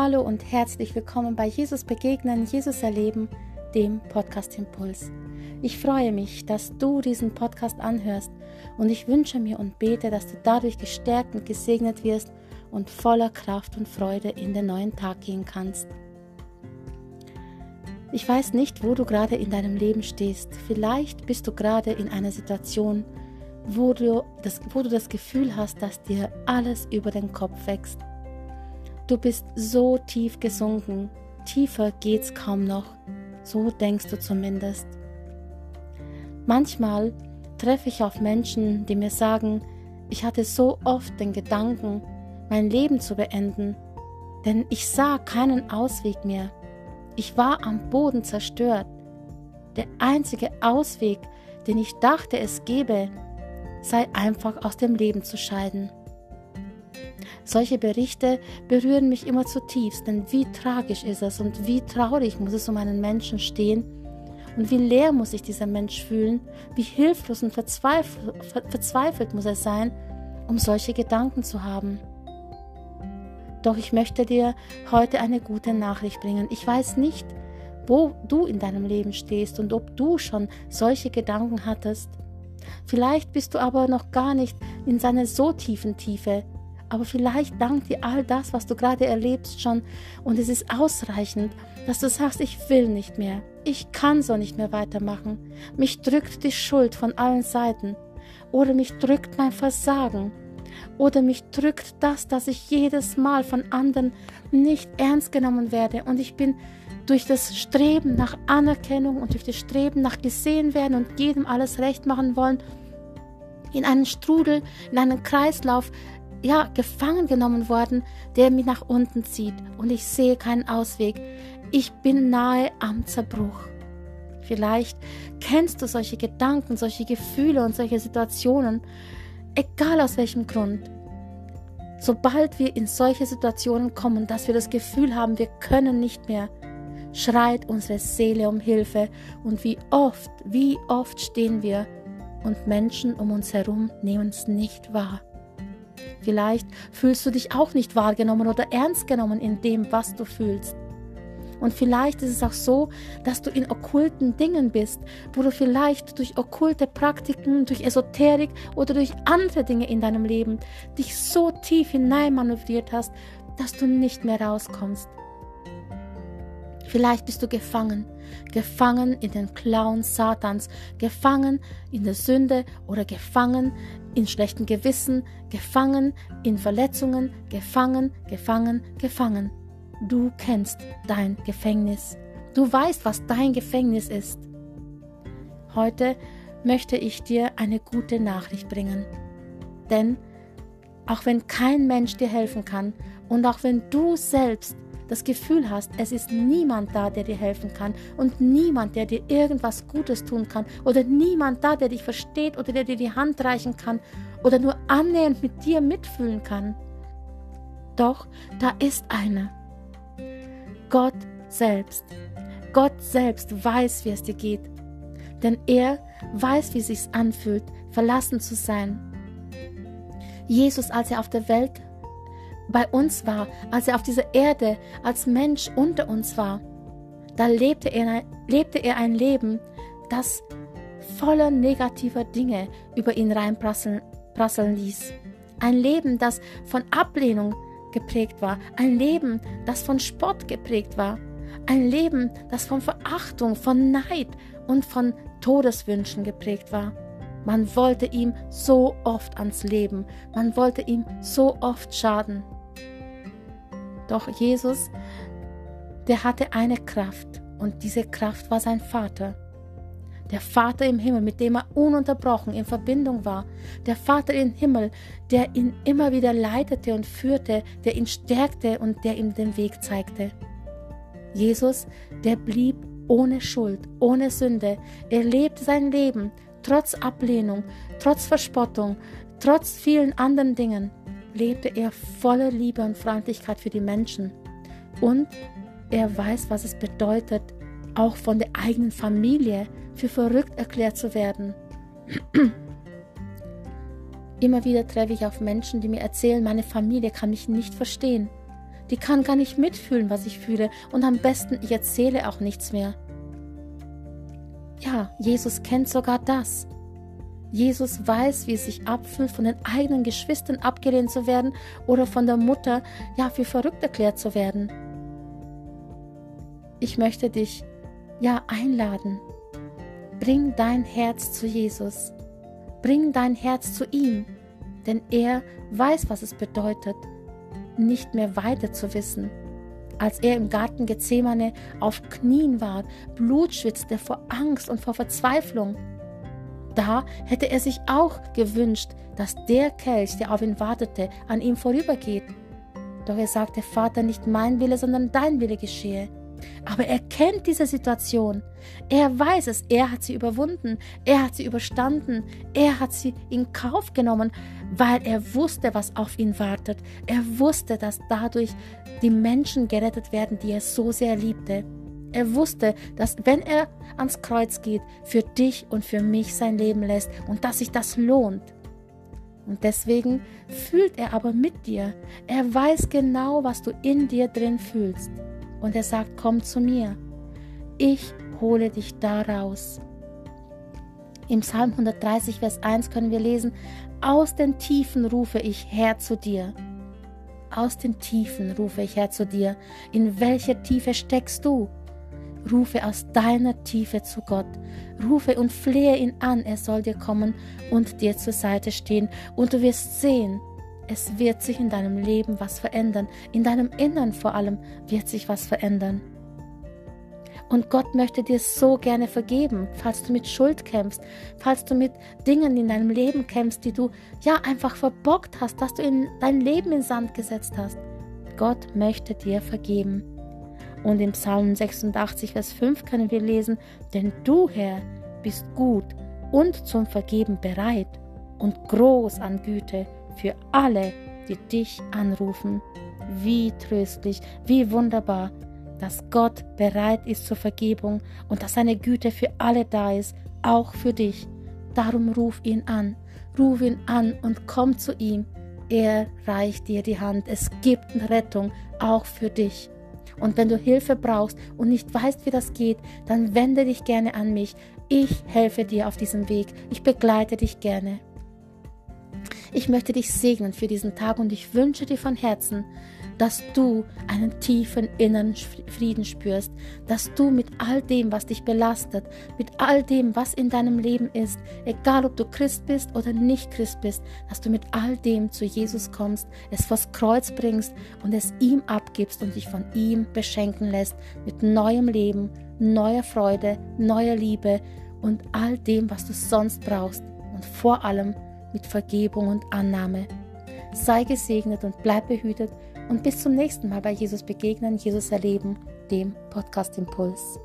Hallo und herzlich willkommen bei Jesus Begegnen, Jesus Erleben, dem Podcast Impuls. Ich freue mich, dass du diesen Podcast anhörst und ich wünsche mir und bete, dass du dadurch gestärkt und gesegnet wirst und voller Kraft und Freude in den neuen Tag gehen kannst. Ich weiß nicht, wo du gerade in deinem Leben stehst. Vielleicht bist du gerade in einer Situation, wo du, das, wo du das Gefühl hast, dass dir alles über den Kopf wächst Du bist so tief gesunken, tiefer geht's kaum noch, so denkst du zumindest. Manchmal treffe ich auf Menschen, die mir sagen, ich hatte so oft den Gedanken, mein Leben zu beenden, denn ich sah keinen Ausweg mehr. Ich war am Boden zerstört. Der einzige Ausweg, den ich dachte es gebe, sei einfach aus dem Leben zu scheiden. Solche Berichte berühren mich immer zutiefst, denn wie tragisch ist es und wie traurig muss es um einen Menschen stehen und wie leer muss sich dieser Mensch fühlen, wie hilflos und verzweifelt, muss er sein, um solche Gedanken zu haben. Doch ich möchte dir heute eine gute Nachricht bringen. Ich weiß nicht, wo du in deinem Leben stehst und ob du schon solche Gedanken hattest. Vielleicht bist du aber noch gar nicht in seiner so tiefen Tiefe, aber vielleicht dankt dir all das, was du gerade erlebst, schon. Und es ist ausreichend, dass du sagst, ich will nicht mehr, ich kann so nicht mehr weitermachen. Mich drückt die Schuld von allen Seiten. Oder mich drückt mein Versagen. Oder mich drückt das, dass ich jedes Mal von anderen nicht ernst genommen werde. Und ich bin durch das Streben nach Anerkennung und durch das Streben nach gesehen werden und jedem alles recht machen wollen, in einen Strudel, in einen Kreislauf ja, gefangen genommen worden, der mich nach unten zieht und ich sehe keinen Ausweg. Ich bin nahe am Zerbruch. Vielleicht kennst du solche Gedanken, solche Gefühle und solche Situationen, egal aus welchem Grund. Sobald wir in solche Situationen kommen, dass wir das Gefühl haben, wir können nicht mehr, schreit unsere Seele um Hilfe und wie oft, wie oft stehen wir und Menschen um uns herum nehmen es nicht wahr. Vielleicht fühlst du dich auch nicht wahrgenommen oder ernst genommen in dem, was du fühlst. Und vielleicht ist es auch so, dass du in okkulten Dingen bist, wo du vielleicht durch okkulte Praktiken, durch Esoterik oder durch andere Dinge in deinem Leben dich so tief hineinmanövriert hast, dass du nicht mehr rauskommst. Vielleicht bist du gefangen, gefangen in den Klauen Satans, gefangen in der Sünde oder gefangen in schlechten Gewissen, gefangen in Verletzungen, gefangen, gefangen, gefangen. Du kennst dein Gefängnis. Du weißt, was dein Gefängnis ist. Heute möchte ich dir eine gute Nachricht bringen. Denn auch wenn kein Mensch dir helfen kann und auch wenn du selbst das Gefühl hast, es ist niemand da, der dir helfen kann und niemand, der dir irgendwas Gutes tun kann oder niemand da, der dich versteht oder der dir die Hand reichen kann oder nur annähernd mit dir mitfühlen kann. Doch da ist einer. Gott selbst. Gott selbst weiß, wie es dir geht. Denn er weiß, wie es sich anfühlt, verlassen zu sein. Jesus, als er auf der Welt bei uns war, als er auf dieser Erde als Mensch unter uns war, da lebte er, lebte er ein Leben, das voller negativer Dinge über ihn reinprasseln prasseln ließ. Ein Leben, das von Ablehnung geprägt war. Ein Leben, das von Spott geprägt war. Ein Leben, das von Verachtung, von Neid und von Todeswünschen geprägt war. Man wollte ihm so oft ans Leben, man wollte ihm so oft schaden. Doch Jesus, der hatte eine Kraft und diese Kraft war sein Vater. Der Vater im Himmel, mit dem er ununterbrochen in Verbindung war. Der Vater im Himmel, der ihn immer wieder leitete und führte, der ihn stärkte und der ihm den Weg zeigte. Jesus, der blieb ohne Schuld, ohne Sünde. Er lebte sein Leben trotz Ablehnung, trotz Verspottung, trotz vielen anderen Dingen lebte er voller Liebe und Freundlichkeit für die Menschen. Und er weiß, was es bedeutet, auch von der eigenen Familie für verrückt erklärt zu werden. Immer wieder treffe ich auf Menschen, die mir erzählen, meine Familie kann mich nicht verstehen. die kann gar nicht mitfühlen, was ich fühle und am besten ich erzähle auch nichts mehr. Ja, Jesus kennt sogar das. Jesus weiß, wie es sich abfühlt, von den eigenen Geschwistern abgelehnt zu werden oder von der Mutter ja für verrückt erklärt zu werden. Ich möchte dich ja einladen. Bring dein Herz zu Jesus. Bring dein Herz zu ihm, denn er weiß, was es bedeutet, nicht mehr weiter zu wissen. Als er im Garten Gethsemane auf Knien war, Blut schwitzte vor Angst und vor Verzweiflung, da hätte er sich auch gewünscht, dass der Kelch, der auf ihn wartete, an ihm vorübergeht. Doch er sagte, Vater, nicht mein Wille, sondern dein Wille geschehe. Aber er kennt diese Situation. Er weiß es. Er hat sie überwunden. Er hat sie überstanden. Er hat sie in Kauf genommen, weil er wusste, was auf ihn wartet. Er wusste, dass dadurch die Menschen gerettet werden, die er so sehr liebte. Er wusste, dass wenn er ans Kreuz geht, für dich und für mich sein Leben lässt und dass sich das lohnt. Und deswegen fühlt er aber mit dir. Er weiß genau, was du in dir drin fühlst. Und er sagt, komm zu mir. Ich hole dich da raus. Im Psalm 130, Vers 1 können wir lesen, aus den Tiefen rufe ich her zu dir. Aus den Tiefen rufe ich her zu dir. In welcher Tiefe steckst du? Rufe aus deiner Tiefe zu Gott. Rufe und flehe ihn an, er soll dir kommen und dir zur Seite stehen. Und du wirst sehen, es wird sich in deinem Leben was verändern. In deinem Innern vor allem wird sich was verändern. Und Gott möchte dir so gerne vergeben, falls du mit Schuld kämpfst, falls du mit Dingen in deinem Leben kämpfst, die du ja einfach verbockt hast, dass du in dein Leben in Sand gesetzt hast. Gott möchte dir vergeben. Und im Psalm 86, Vers 5 können wir lesen, denn du, Herr, bist gut und zum Vergeben bereit und groß an Güte für alle, die dich anrufen. Wie tröstlich, wie wunderbar, dass Gott bereit ist zur Vergebung und dass seine Güte für alle da ist, auch für dich. Darum ruf ihn an, ruf ihn an und komm zu ihm. Er reicht dir die Hand. Es gibt Rettung auch für dich. Und wenn du Hilfe brauchst und nicht weißt, wie das geht, dann wende dich gerne an mich. Ich helfe dir auf diesem Weg. Ich begleite dich gerne. Ich möchte dich segnen für diesen Tag und ich wünsche dir von Herzen, dass du einen tiefen inneren Frieden spürst, dass du mit all dem, was dich belastet, mit all dem, was in deinem Leben ist, egal ob du Christ bist oder nicht Christ bist, dass du mit all dem zu Jesus kommst, es vors Kreuz bringst und es ihm abgibst und dich von ihm beschenken lässt mit neuem Leben, neuer Freude, neuer Liebe und all dem, was du sonst brauchst und vor allem mit Vergebung und Annahme. Sei gesegnet und bleib behütet und bis zum nächsten Mal bei Jesus begegnen, Jesus erleben, dem Podcast Impuls.